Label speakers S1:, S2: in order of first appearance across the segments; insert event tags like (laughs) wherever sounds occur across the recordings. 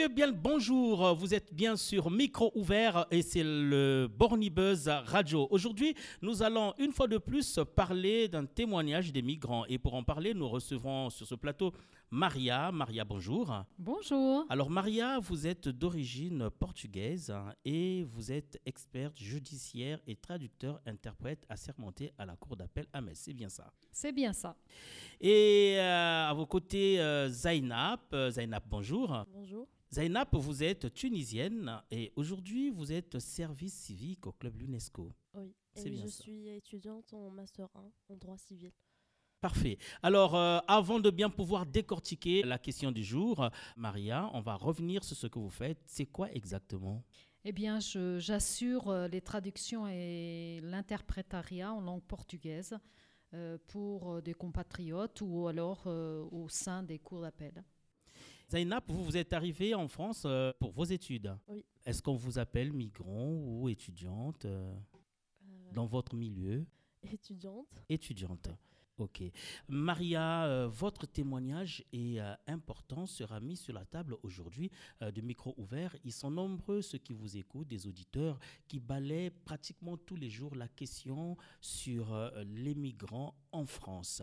S1: messieurs, bien le bonjour. Vous êtes bien sur micro ouvert et c'est le Borny Buzz Radio. Aujourd'hui, nous allons une fois de plus parler d'un témoignage des migrants. Et pour en parler, nous recevrons sur ce plateau Maria. Maria, bonjour.
S2: Bonjour.
S1: Alors Maria, vous êtes d'origine portugaise et vous êtes experte judiciaire et traducteur interprète assermenté à la Cour d'appel à Metz. C'est bien ça?
S2: C'est bien ça.
S1: Et euh, à vos côtés, euh, Zainab. Euh, Zainab, bonjour.
S3: Bonjour.
S1: Zainab, vous êtes tunisienne et aujourd'hui vous êtes service civique au club l'UNESCO.
S3: Oui. Et
S1: bien
S3: je
S1: ça.
S3: suis étudiante en Master 1 en droit civil.
S1: Parfait. Alors, euh, avant de bien pouvoir décortiquer la question du jour, Maria, on va revenir sur ce que vous faites. C'est quoi exactement?
S2: Eh bien, j'assure euh, les traductions et l'interprétariat en langue portugaise euh, pour des compatriotes ou alors euh, au sein des cours d'appel.
S1: Zainab, vous, vous êtes arrivée en France euh, pour vos études.
S3: Oui.
S1: Est-ce qu'on vous appelle migrant ou étudiante euh,
S3: Euh,
S1: dans votre milieu?
S3: Étudiante.
S1: Étudiante. Ok. Maria, euh, votre témoignage est euh, important, sera mis sur la table aujourd'hui euh, de micro ouvert. Ils sont nombreux ceux qui vous écoutent, des auditeurs qui balaient pratiquement tous les jours la question sur les migrants en France.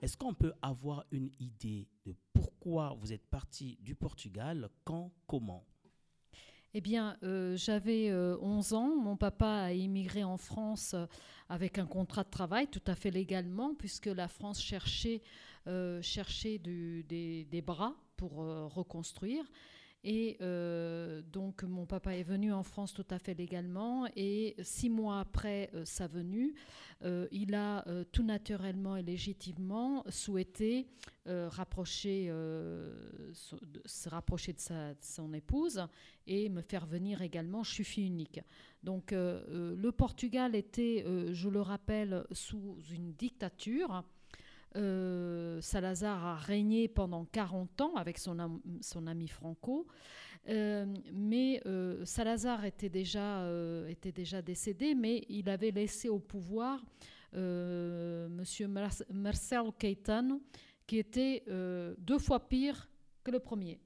S1: Est-ce qu'on peut avoir une idée de pourquoi vous êtes parti du Portugal, quand, comment?
S2: Eh bien, euh, j'avais euh, 11 ans. Mon papa a immigré en France euh, avec un contrat de travail tout à fait légalement, puisque la France cherchait, euh, des, bras pour euh, reconstruire. Et euh, donc, mon papa est venu en France tout à fait légalement. Et six mois après euh, sa venue, euh, il a tout naturellement et légitimement souhaité rapprocher, se rapprocher de, sa- de son épouse et me faire venir également. Je suis fille unique. Donc le Portugal était, je le rappelle, sous une dictature. Euh, Salazar a régné pendant 40 ans avec son, am- son ami Franco. Euh, mais euh, Salazar était déjà, était déjà décédé, mais il avait laissé au pouvoir euh, Monsieur Mar- Marcelo Caetano, qui était deux fois pire que le premier.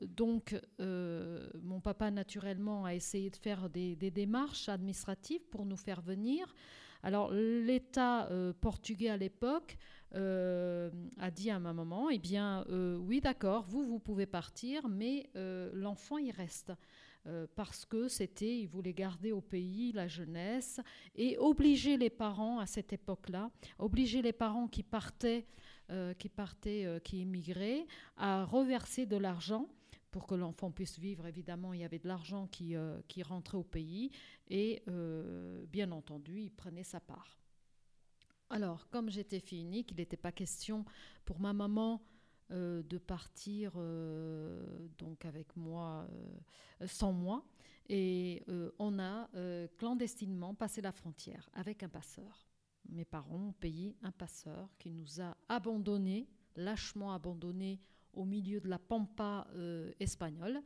S2: Donc, mon papa, naturellement, a essayé de faire des, des démarches administratives pour nous faire venir. Alors, l'État euh, portugais à l'époque euh, a dit à ma maman, eh bien, euh, oui, d'accord, vous, vous pouvez partir, mais l'enfant, il reste. Parce que c'était, il voulait garder au pays la jeunesse et obliger les parents à cette époque-là, obliger les parents qui partaient, qui partaient, qui immigraient, à reverser de l'argent pour que l'enfant puisse vivre. Évidemment, il y avait de l'argent qui, euh, qui rentrait au pays et euh, bien entendu, il prenait sa part. Alors, comme j'étais fille unique, il n'était pas question pour ma maman euh, de partir donc avec moi, sans moi. Et on a clandestinement passé la frontière avec un passeur. Mes parents ont payé un passeur qui nous a abandonnés, lâchement abandonnés au milieu de la pampa euh, espagnole.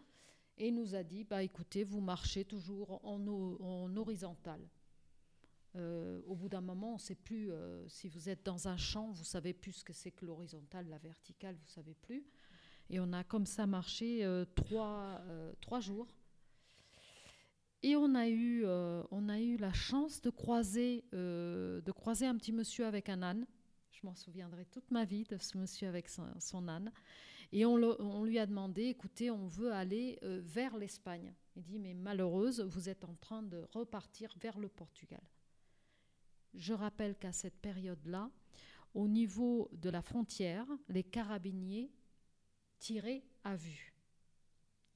S2: Et nous a dit bah écoutez vous marchez toujours en, en horizontal. Euh, au bout d'un moment on ne sait plus euh, si vous êtes dans un champ vous savez plus ce que c'est que l'horizontale la verticale vous savez plus. Et on a comme ça marché trois, trois jours. Et on a eu on a eu la chance de croiser de croiser un petit monsieur avec un âne. Je m'en souviendrai toute ma vie de ce monsieur avec son âne et on, lui a demandé, écoutez, on veut aller euh, vers l'Espagne. Il dit, mais malheureuse, vous êtes en train de repartir vers le Portugal. Je rappelle qu'à cette période-là, au niveau de la frontière, les carabiniers tiraient à vue.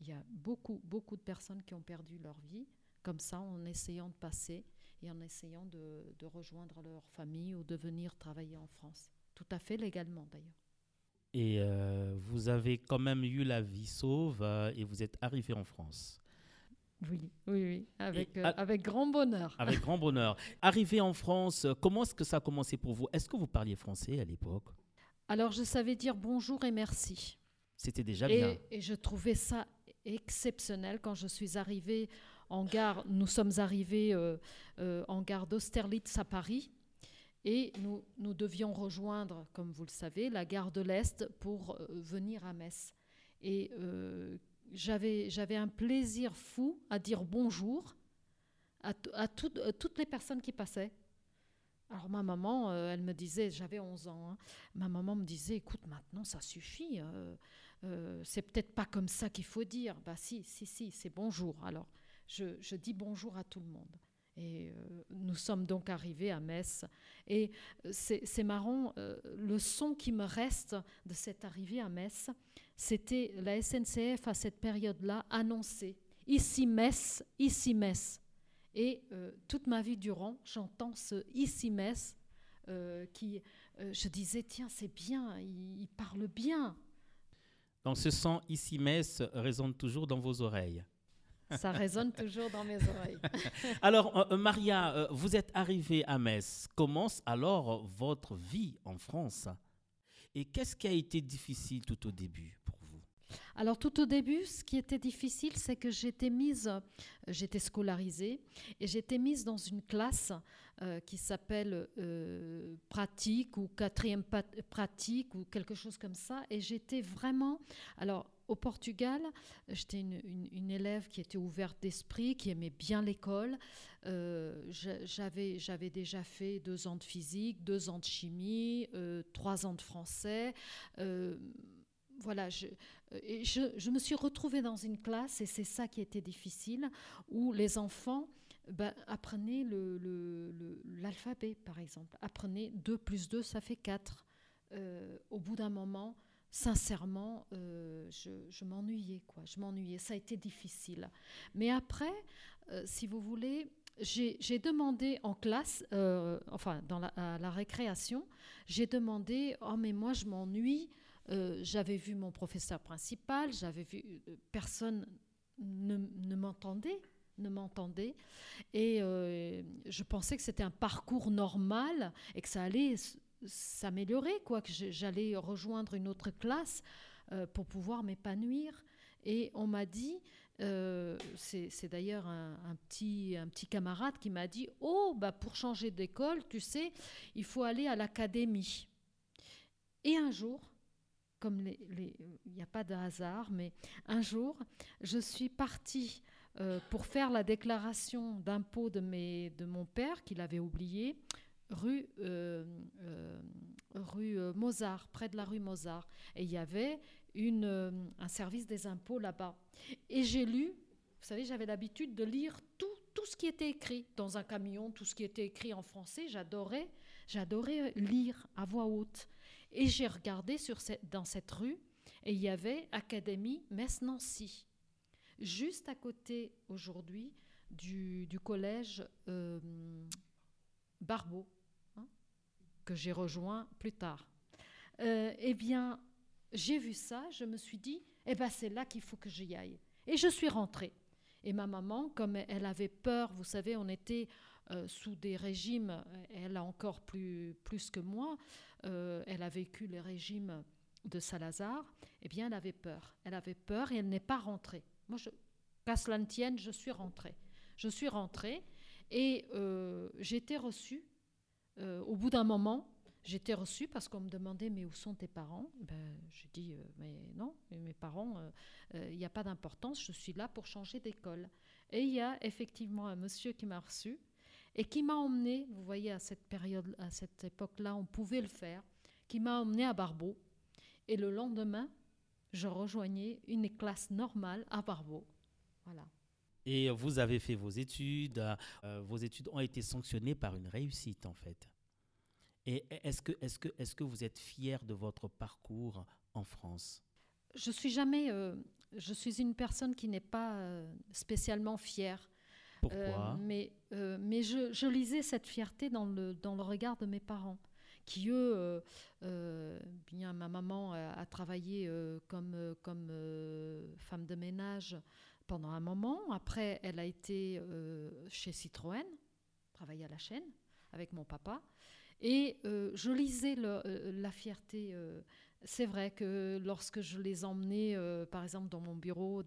S2: Il y a beaucoup, beaucoup de personnes qui ont perdu leur vie, comme ça, en essayant de passer et en essayant de rejoindre leur famille ou de venir travailler en France. Tout à fait légalement, d'ailleurs.
S1: Et euh, vous avez quand même eu la vie sauve euh, et vous êtes arrivé en France.
S2: Oui, oui, oui, avec, euh, avec grand bonheur.
S1: Avec grand bonheur. (laughs) Arrivé en France, comment est-ce que ça a commencé pour vous? Est-ce que vous parliez français à l'époque?
S2: Alors, je savais dire bonjour et merci.
S1: C'était déjà bien.
S2: Et, je trouvais ça exceptionnel quand je suis arrivée en gare. Nous sommes arrivés en gare d'Austerlitz à Paris. Et nous, nous devions rejoindre, comme vous le savez, la gare de l'Est pour euh, venir à Metz. Et euh, j'avais un plaisir fou à dire bonjour à, à toutes les personnes qui passaient. Alors ma maman, euh, elle me disait, j'avais 11 ans, hein, ma maman me disait, écoute, maintenant ça suffit, euh, euh, c'est peut-être pas comme ça qu'il faut dire. Bah si, si, si, c'est bonjour. Alors je dis bonjour à tout le monde. Et euh, nous sommes donc arrivés à Metz. Et euh, c'est marrant, euh, le son qui me reste de cette arrivée à Metz, c'était la SNCF à cette période-là annonçait ici Metz, ici Metz. Et toute ma vie durant, j'entends ce ici Metz qui, je disais, tiens, c'est bien, il, il parle bien.
S1: Donc ce son ici Metz résonne toujours dans vos oreilles.
S2: Ça résonne toujours dans mes oreilles. (laughs)
S1: Alors, euh, euh, Maria, euh, vous êtes arrivée à Metz. Commence alors votre vie en France. Et qu'est-ce qui a été difficile tout au début pour vous
S2: Alors tout au début, ce qui était difficile, c'est que j'étais mise, euh, j'étais scolarisée et j'étais mise dans une classe euh, qui s'appelle euh, pratique ou quatrième pratique ou quelque chose comme ça. Et j'étais vraiment, alors au Portugal, j'étais une, élève qui était ouverte d'esprit, qui aimait bien l'école. J'avais, déjà fait deux ans de physique, deux ans de chimie, trois ans de français. Voilà, je, euh, je, je me suis retrouvée dans une classe, et c'est ça qui était difficile, où les enfants ben, apprenaient l'alphabet, par exemple. Apprenaient 2 plus 2, ça fait 4. au bout d'un moment, sincèrement, euh, je, m'ennuyais, quoi. Je m'ennuyais. Ça a été difficile. Mais après, euh, si vous voulez, j'ai demandé en classe, euh, enfin, dans la, à la récréation, j'ai demandé, oh, mais moi, je m'ennuie. Euh, j'avais vu mon professeur principal, j'avais vu euh, personne ne, m'entendait, ne m'entendait, et euh, je pensais que c'était un parcours normal et que ça allait s'améliorer, quoi, que j'allais rejoindre une autre classe pour pouvoir m'épanouir. Et on m'a dit, c'est d'ailleurs un, un petit, un petit camarade qui m'a dit, oh, bah pour changer d'école, tu sais, il faut aller à l'académie. Et un jour, comme il n'y a pas de hasard, mais un jour, je suis partie euh, pour faire la déclaration d'impôt de, mon père, qu'il avait oublié, rue, euh, euh, Mozart, près de la rue Mozart. Et il y avait un service des impôts là-bas. Et j'ai lu, vous savez, j'avais l'habitude de lire tout, tout ce qui était écrit dans un camion, tout ce qui était écrit en français. J'adorais lire à voix haute. Et j'ai regardé dans cette rue et il y avait Académie Metz-Nancy, juste à côté aujourd'hui du, du collège euh, Barbeau, hein, que j'ai rejoint plus tard. Euh, eh bien, j'ai vu ça, je me suis dit, eh ben c'est là qu'il faut que j'y aille. Et je suis rentrée. Et ma maman, comme elle avait peur, vous savez, on était euh, sous des régimes, elle a encore plus, plus que moi, euh, elle a vécu les régimes de Salazar, eh bien, elle avait peur. Elle avait peur et elle n'est pas rentrée. Moi, qu'à cela ne tienne, je suis rentrée. Je suis rentrée et euh, j'ai été reçue. euh, au bout d'un moment, j'étais reçue parce qu'on me demandait Mais où sont tes parents? Ben, J'ai dit euh, Mais non, mes parents, euh, euh, il n'y a pas d'importance, je suis là pour changer d'école. Et il y a effectivement un monsieur qui m'a reçue et qui m'a emmené, vous voyez, à cette période, à cette époque-là, on pouvait le faire, qui m'a emmené à Barbeau. Et le lendemain, je rejoignais une classe normale à Barbeau. Voilà.
S1: Et vous avez fait vos études. euh, vos études ont été sanctionnées par une réussite, en fait. Et est-ce que, est que, est que vous êtes fier de votre parcours en France?
S2: Je suis jamais. euh, je suis une personne qui n'est pas euh, spécialement fière.
S1: Pourquoi?
S2: Euh, mais mais je, je lisais cette fierté dans le, dans le regard de mes parents, qui eux, euh, euh, bien ma maman a, a travaillé euh, comme, comme femme de ménage pendant un moment. Après, elle a été chez Citroën, travaillé à la chaîne avec mon papa. Et euh, je lisais euh, la fierté. euh, c'est vrai que lorsque je les emmenais, par exemple, dans mon bureau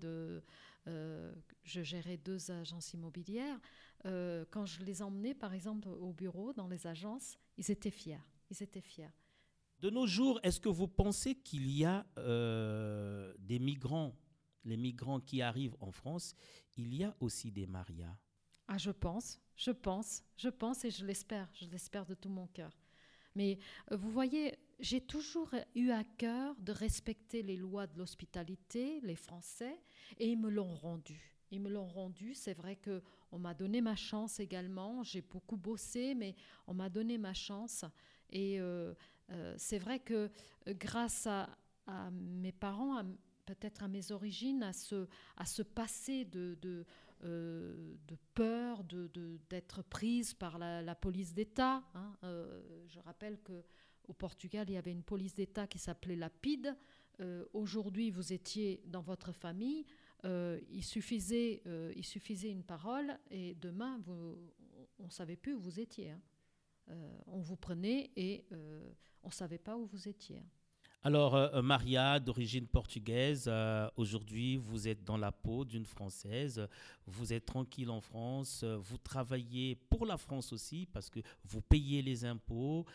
S2: je gérais deux agences immobilières. Quand je les emmenais, par exemple, au bureau, dans les agences, ils étaient fiers. Ils étaient fiers.
S1: De nos jours, est-ce que vous pensez qu'il y a des migrants, les migrants qui arrivent en France, il y a aussi des marias?
S2: Ah, je pense, je pense, je pense et je l'espère, je l'espère de tout mon cœur. Mais euh, vous voyez, j'ai toujours eu à cœur de respecter les lois de l'hospitalité, les Français, et ils me l'ont rendu. Ils me l'ont rendu. C'est vrai que on m'a donné ma chance également. J'ai beaucoup bossé, mais on m'a donné ma chance. Et euh, euh, c'est vrai que grâce à, mes parents, peut-être à mes origines, à ce, à passé de, euh, de peur de- de- d'être prise par la, police d'État. hein. Euh, je rappelle que au Portugal, il y avait une police d'État qui s'appelait la PIDE. Euh, Aujourd'hui, vous étiez dans votre famille. euh, il, suffisait, il suffisait une parole et demain, on ne savait plus où vous étiez. hein. On vous prenait et on ne savait pas où vous étiez. hein.
S1: Alors, euh, Maria, d'origine portugaise, euh, aujourd'hui, vous êtes dans la peau d'une Française, vous êtes tranquille en France, euh, vous travaillez pour la France aussi parce que vous payez les impôts.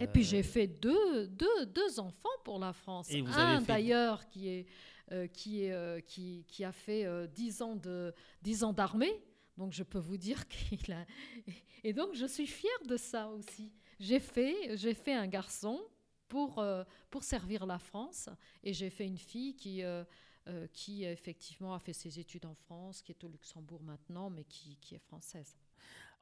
S2: Et
S1: euh,
S2: puis j'ai fait deux, deux, deux enfants pour la France.
S1: Et vous
S2: Un
S1: fait-
S2: d'ailleurs qui, est, euh, qui, est, euh, qui, qui a fait euh, 10 ans de 10 ans d'armée. Donc je peux vous dire (laughs) qu'il a... Et donc je suis fière de ça aussi. J'ai fait, j'ai fait un garçon pour, euh, pour servir la France et j'ai fait une fille qui, euh, euh, qui effectivement a fait ses études en France, qui est au Luxembourg maintenant, mais qui, qui est française.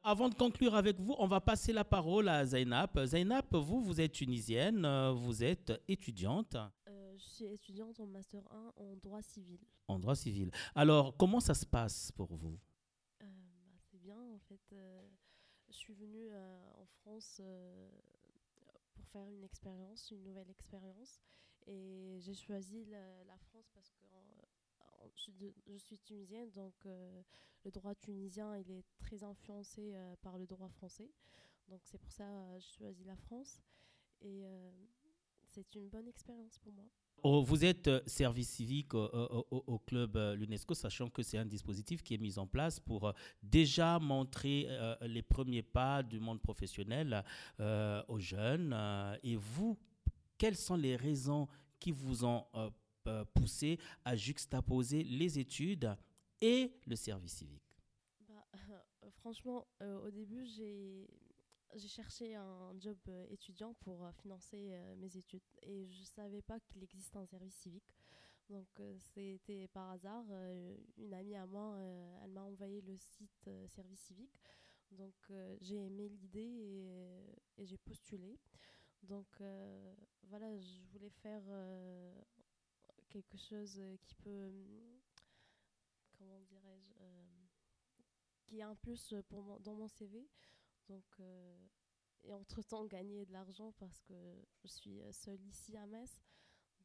S1: Avant de conclure avec vous, on va passer la parole à Zainab. Zainab, vous, vous êtes tunisienne, vous êtes étudiante
S3: Euh, je suis étudiante en Master 1 en droit civil.
S1: en droit civil. Alors, comment ça se passe pour vous?
S3: Euh, bah, c'est bien, en fait. euh, je suis venue euh, en France euh, pour faire une expérience, une nouvelle expérience. Et j'ai choisi la, France parce que je, suis tunisienne, donc euh, le droit tunisien il est très influencé euh, par le droit français. Donc c'est pour ça que j'ai choisi la France. Et euh, c'est une bonne expérience pour moi.
S1: Oh, Vous êtes euh, service civique au, au- au- au club euh, l'UNESCO, sachant que c'est un dispositif qui est mis en place pour euh, déjà montrer euh, les premiers pas du monde professionnel euh, aux jeunes. Et vous, quelles sont les raisons qui vous ont euh, poussé à juxtaposer les études et le service civique?
S3: Bah, (laughs) franchement, au début, j'ai j'ai cherché un job euh, étudiant pour euh, financer euh, mes études et je savais pas qu'il existe un service civique. Donc c'était par hasard, une amie à moi, elle m'a envoyé le site service civique. Donc j'ai aimé l'idée et, j'ai postulé. Donc voilà, je voulais faire quelque chose qui peut, comment dirais-je, qui est un plus pour dans mon CV. Donc, euh, et entre-temps, gagner de l'argent parce que je suis euh, seule ici à Metz.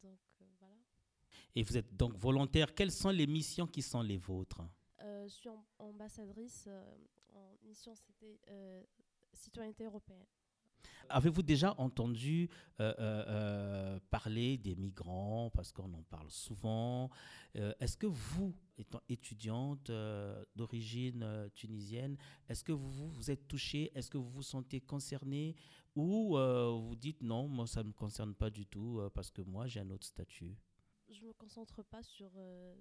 S3: Donc, euh, voilà.
S1: Et vous êtes donc volontaire. Quelles sont les missions qui sont les vôtres?
S3: Je suis am- ambassadrice. en mission, c'était citoyenneté européenne.
S1: Avez-vous déjà entendu euh, euh, euh, parler des migrants Parce qu'on en parle souvent. Est-ce que vous, étant étudiante d'origine tunisienne, est-ce que vous vous êtes touchée Est-ce que vous vous sentez concernée Ou vous dites non, moi ça ne me concerne pas du tout parce que moi j'ai un autre statut?
S3: Je me concentre pas sur,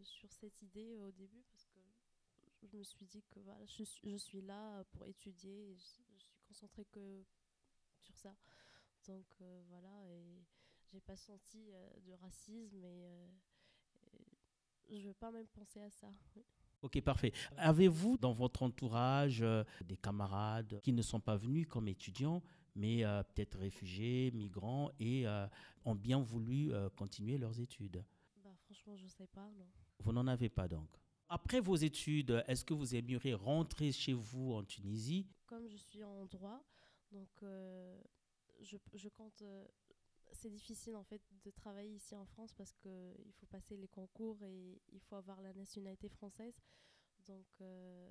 S3: sur cette idée au début parce que je me suis dit que voilà, je, suis- là pour étudier je, je suis concentrée que sur ça. Donc euh, voilà, et j'ai pas senti euh, de racisme et, euh, et je veux pas même penser à ça.
S1: Ok, parfait. Avez-vous dans votre entourage euh, des camarades qui ne sont pas venus comme étudiants, mais euh, peut-être réfugiés, migrants, et euh, ont bien voulu continuer leurs études?
S3: Bah franchement, je sais pas, non.
S1: Vous n'en avez pas donc. Après vos études, est-ce que vous aimeriez rentrer chez vous en Tunisie?
S3: Comme je suis en droit, donc euh, je, je compte. euh, c'est difficile en fait de travailler ici en France parce que il faut passer les concours et il faut avoir la nationalité française. Donc euh,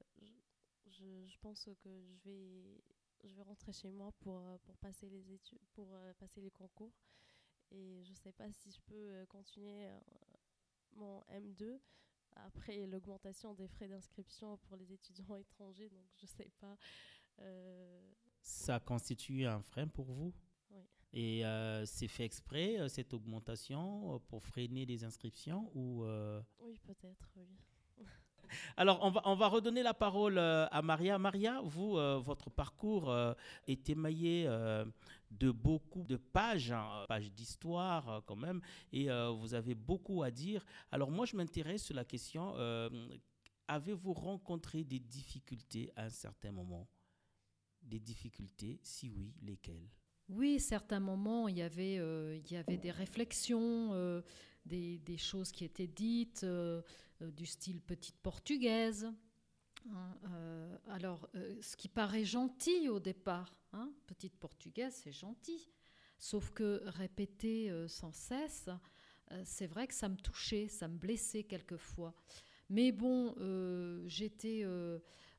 S3: je, pense que je vais je vais rentrer chez moi pour, pour passer les études pour passer les concours et je sais pas si je peux continuer mon M2 après l'augmentation des frais d'inscription pour les étudiants (laughs) étrangers donc je sais pas
S1: Ça constitue un frein pour vous
S3: Oui.
S1: Et c'est fait exprès, cette augmentation, pour freiner les inscriptions ou
S3: Oui, peut-être, oui. (laughs)
S1: Alors, on va, on va redonner la parole à Maria. Maria, vous, votre parcours est émaillé de beaucoup de pages, hein, pages d'histoire quand même, et vous avez beaucoup à dire. Alors, moi, je m'intéresse sur la question avez-vous rencontré des difficultés à un certain moment? Des difficultés Si oui, lesquelles?
S2: Oui, certains moments, il y avait, euh, il y avait des réflexions, euh, des, choses qui étaient dites, euh, du style petite portugaise. Hein, alors, ce qui paraît gentil au départ, hein, petite portugaise, c'est gentil. Sauf que répéter sans cesse, c'est vrai que ça me touchait, ça me blessait quelquefois. Mais bon, j'étais,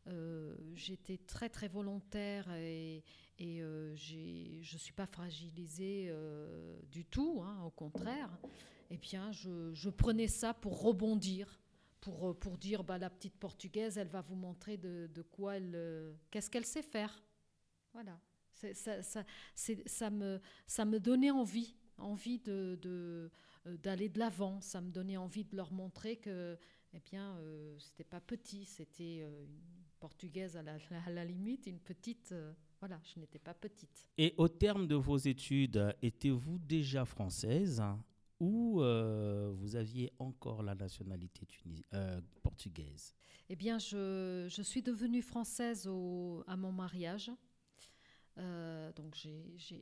S2: euh, euh, j'étais très très volontaire et, et je ne suis pas fragilisée du tout, hein, au contraire. Et eh bien, je, prenais ça pour rebondir, pour, pour dire bah, la petite portugaise, elle va vous montrer de, quoi elle. qu'est-ce qu'elle sait faire. Voilà. Ça, me, ça me donnait envie, envie de d'aller de l'avant. Ça me donnait envie de leur montrer que eh bien, euh, c'était pas petit, c'était euh, une portugaise à la, (laughs) à la, limite, une petite. Euh, voilà, je n'étais pas petite.
S1: Et au terme de vos études, étiez-vous déjà française ou vous aviez encore la nationalité portugaise?
S2: Eh bien, je, je, suis devenue française au, à mon mariage. Euh, donc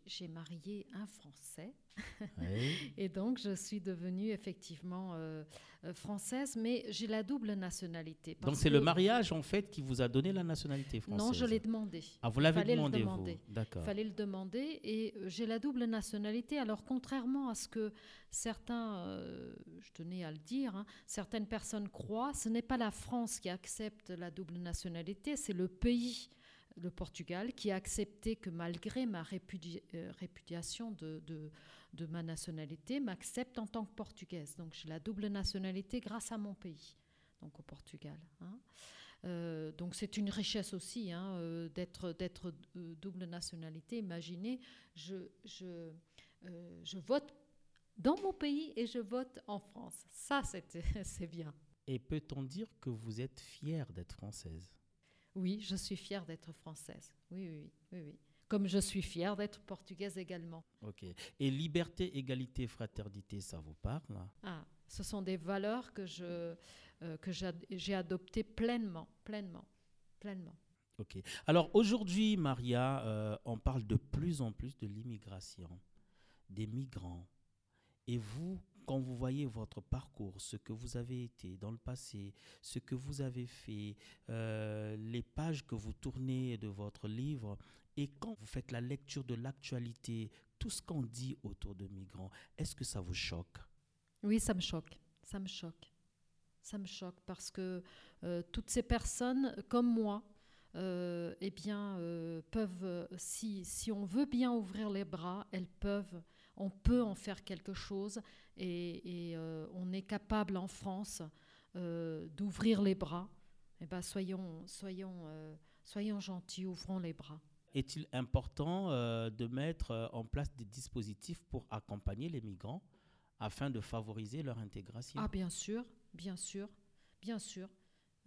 S2: j'ai marié un Français (laughs) et donc je suis devenue effectivement euh, euh, française, mais j'ai la double nationalité.
S1: Donc c'est le mariage en fait qui vous a donné la nationalité française
S2: Non, je l'ai demandé.
S1: Ah, vous l'avez demandé,
S2: D'accord. Il fallait le demander et j'ai la double nationalité. Alors contrairement à ce que certains, je tenais à le dire, hein, certaines personnes croient, ce n'est pas la France qui accepte la double nationalité, c'est le pays le Portugal, qui a accepté que malgré ma euh, répudiation de, ma nationalité, m'accepte en tant que portugaise. Donc j'ai la double nationalité grâce à mon pays, donc au Portugal. Hein. Euh, donc c'est une richesse aussi hein, euh, d'être double nationalité. Imaginez, je vote dans mon pays et je vote en France. Ça, c'est (laughs) bien.
S1: Et peut-on dire que vous êtes fière d'être française?
S2: Oui, je suis fière d'être française. Oui, oui, oui, oui. Comme je suis fière d'être portugaise également.
S1: Ok. Et liberté, égalité, fraternité, ça vous parle?
S2: Ah, ce sont des valeurs que je euh, que j'ai adoptées pleinement, pleinement, pleinement.
S1: Ok. Alors aujourd'hui, Maria, euh, on parle de plus en plus de l'immigration, des migrants. Et vous, quand vous voyez votre parcours, ce que vous avez été dans le passé, ce que vous avez fait, euh, les pages que vous tournez de votre livre, et quand vous faites la lecture de l'actualité, tout ce qu'on dit autour de migrants, est-ce que ça vous choque?
S2: Oui, ça me choque. Ça me choque. Ça me choque parce que euh, toutes ces personnes, comme moi, euh, eh bien, peuvent, si, si on veut bien ouvrir les bras, elles peuvent on peut en faire quelque chose et, euh, on est capable en France euh, d'ouvrir les bras. Eh ben, soyons, soyons, euh, soyons gentils, ouvrons les bras.
S1: Est-il important de mettre en place des dispositifs pour accompagner les migrants afin de favoriser leur intégration?
S2: Ah bien sûr, bien sûr, bien sûr.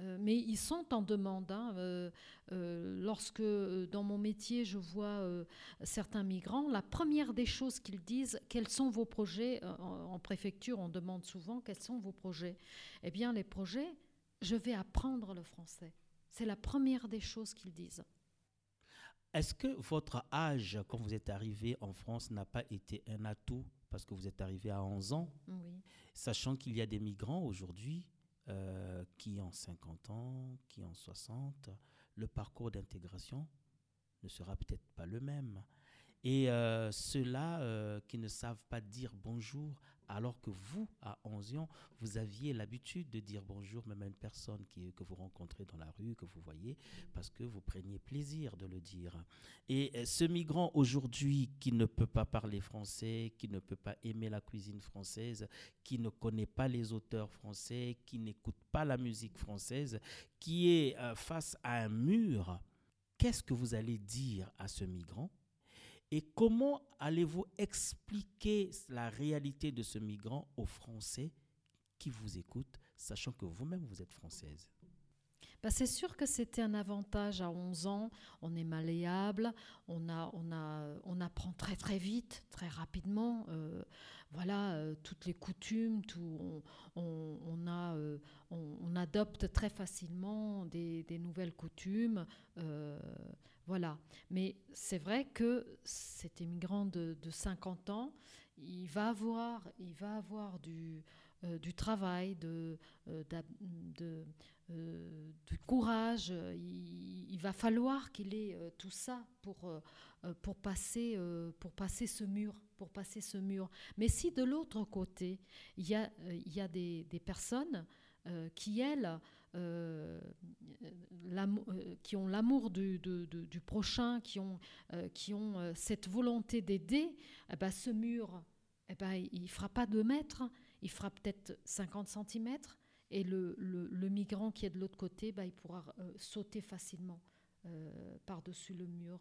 S2: Euh, mais ils sont en demande. Hein. Euh, euh, lorsque dans mon métier je vois certains migrants, la première des choses qu'ils disent, quels sont vos projets? En, préfecture, on demande souvent quels sont vos projets? Eh bien, les projets, je vais apprendre le français. C'est la première des choses qu'ils disent.
S1: Est-ce que votre âge, quand vous êtes arrivé en France, n'a pas été un atout parce que vous êtes arrivé à 11 ans,
S2: oui.
S1: sachant qu'il y a des migrants aujourd'hui euh, qui ont 50 ans, qui ont 60, le parcours d'intégration ne sera peut-être pas le même. Et euh, ceux-là euh, qui ne savent pas dire bonjour, alors que vous, à 11 ans, vous aviez l'habitude de dire bonjour même à une personne que vous rencontrez dans la rue, que vous voyez, parce que vous preniez plaisir de le dire. Et euh, ce migrant aujourd'hui qui ne peut pas parler français, qui ne peut pas aimer la cuisine française, qui ne connaît pas les auteurs français, qui n'écoute pas la musique française, qui est face à un mur, qu'est-ce que vous allez dire à ce migrant? Et comment allez-vous expliquer la réalité de ce migrant aux Français qui vous écoutent, sachant que vous-même, vous êtes française?
S2: Bah, c'est sûr que c'était un avantage à 11 ans. On est malléable, on, a, on, a, on apprend très très vite, très rapidement. Euh, voilà, euh, toutes les coutumes, tout, on, on, a, euh, on, adopte très facilement des, des nouvelles coutumes. Voilà. Mais c'est vrai que cet immigrant de, de, 50 ans, il va avoir, il va avoir du, du travail, de, euh, du courage. Il, va falloir qu'il ait euh, tout ça pour, euh, pour, passer, pour passer ce mur. Pour passer ce mur. Mais si de l'autre côté, il y a, il y a des, des personnes qui, elles, qui ont l'amour du, prochain, qui ont, ont cette volonté d'aider, eh ben, ce mur, eh ben, il ne fera pas 2 mètres, il fera peut-être 50 cm, et le, migrant qui est de l'autre côté, bah, il pourra euh, sauter facilement euh, par-dessus le mur.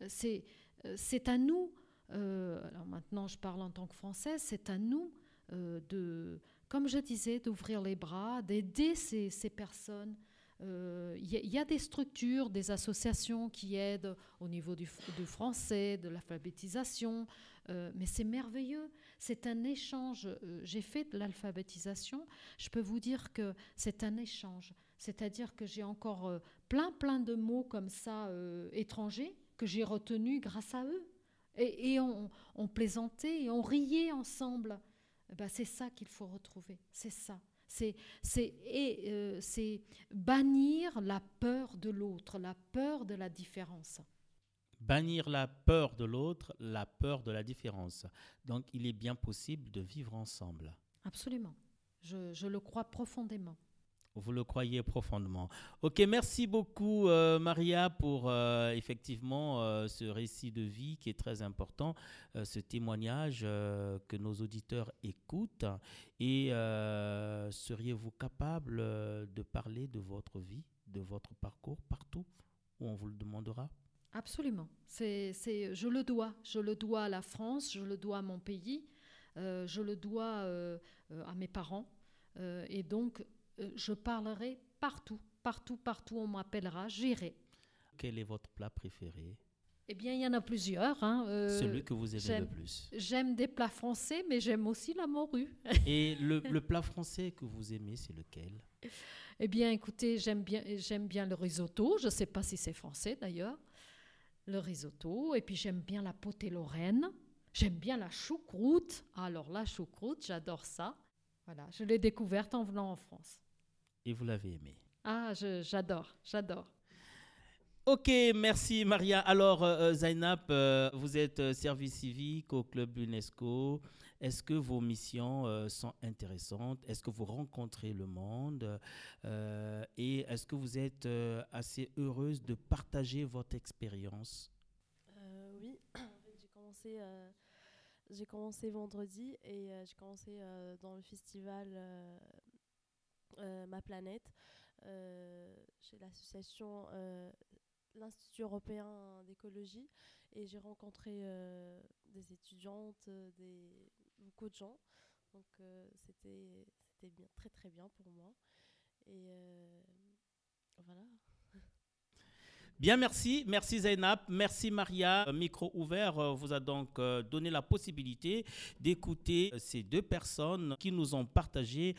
S2: Euh, c'est, à nous, maintenant je parle en tant que Française, c'est à nous de, comme je disais, d'ouvrir les bras, d'aider ces, personnes il euh, y, a des structures, des associations qui aident au niveau du, français, de l'alphabétisation, euh, mais c'est merveilleux. C'est un échange. Euh, j'ai fait de l'alphabétisation. Je peux vous dire que c'est un échange. C'est-à-dire que j'ai encore plein, plein de mots comme ça étrangers que j'ai retenus grâce à eux. Et, on, plaisantait et on riait ensemble. Eh ben, c'est ça qu'il faut retrouver. C'est ça. Euh, c'est bannir la peur de l'autre, la peur de la différence.
S1: Bannir la peur de l'autre, la peur de la différence. Donc il est bien possible de vivre ensemble.
S2: Absolument. je le crois profondément.
S1: Vous le croyez profondément. Ok, merci beaucoup euh, Maria pour euh, effectivement euh, ce récit de vie qui est très important, ce témoignage que nos auditeurs écoutent. Et seriez-vous capable de parler de votre vie, de votre parcours partout où on vous le demandera?
S2: Absolument. C'est, je le dois. Je le dois à la France, je le dois à mon pays, je le dois à mes parents. et donc, je parlerai partout, partout, partout, on m'appellera, j'irai.
S1: Quel est votre plat préféré?
S2: Eh bien, il y en a plusieurs. Hein.
S1: Euh, Celui que vous aimez le plus.
S2: J'aime des plats français, mais j'aime aussi la morue. (laughs)
S1: Et le, plat français que vous aimez, c'est lequel?
S2: Eh bien, écoutez, j'aime bien, j'aime bien le risotto. Je ne sais pas si c'est français d'ailleurs. Le risotto. Et puis, j'aime bien la potée lorraine. J'aime bien la choucroute. Alors, la choucroute, j'adore ça. Voilà, je l'ai découverte en venant en France
S1: et vous l'avez aimé.
S2: Ah, j'adore, j'adore.
S1: Ok, merci Maria. Alors, euh, euh, Zainab, euh, vous êtes service civique au club UNESCO. Est-ce que vos missions sont intéressantes? Est-ce que vous rencontrez le monde? Et est-ce que vous êtes assez heureuse de partager votre expérience?
S3: Oui, (clears throat) j'ai commencé, j'ai commencé vendredi et j'ai commencé dans le festival euh, ma planète, euh, chez l'association euh, l'Institut européen d'écologie et j'ai rencontré des étudiantes, des, beaucoup de gens. Donc c'était bien, très très bien pour moi. Et voilà. (laughs)
S1: Bien, merci. Merci Zainab. Merci Maria. Micro ouvert vous a donc donné la possibilité d'écouter ces deux personnes qui nous ont partagé